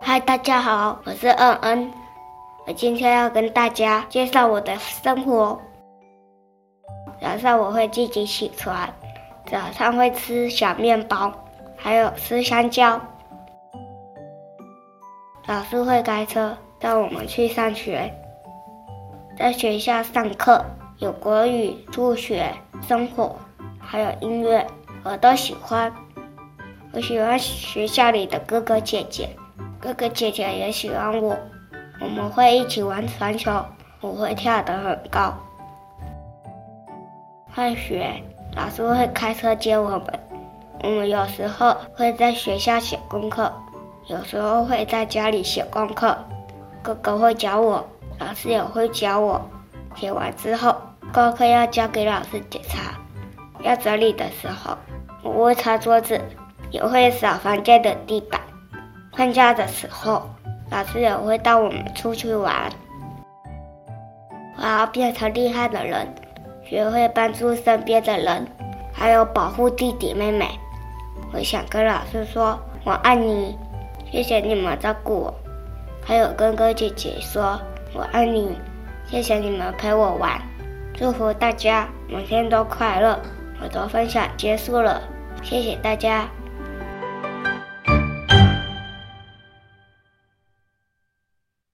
嗨，大家好，我是恩恩。我今天要跟大家介绍我的生活。早上我会自己起床，早上会吃小面包，还有吃香蕉。老师会开车带我们去上学，在学校上课有国语、数学、生活，还有音乐，我都喜欢。我喜欢学校里的哥哥姐姐。哥哥姐姐也喜欢我，我们会一起玩传球，我会跳得很高。放学，老师会开车接我们，我们有时候会在学校写功课，有时候会在家里写功课。哥哥会教我，老师也会教我。写完之后，功课要交给老师检查。要整理的时候，我会擦桌子，也会扫房间的地板。放假的时候，老师也会带我们出去玩。我要变成厉害的人，学会帮助身边的人，还有保护弟弟妹妹。我想跟老师说：“我爱你，谢谢你们照顾我。”还有哥哥姐姐说：“我爱你，谢谢你们陪我玩。”祝福大家每天都快乐。我的分享结束了，谢谢大家。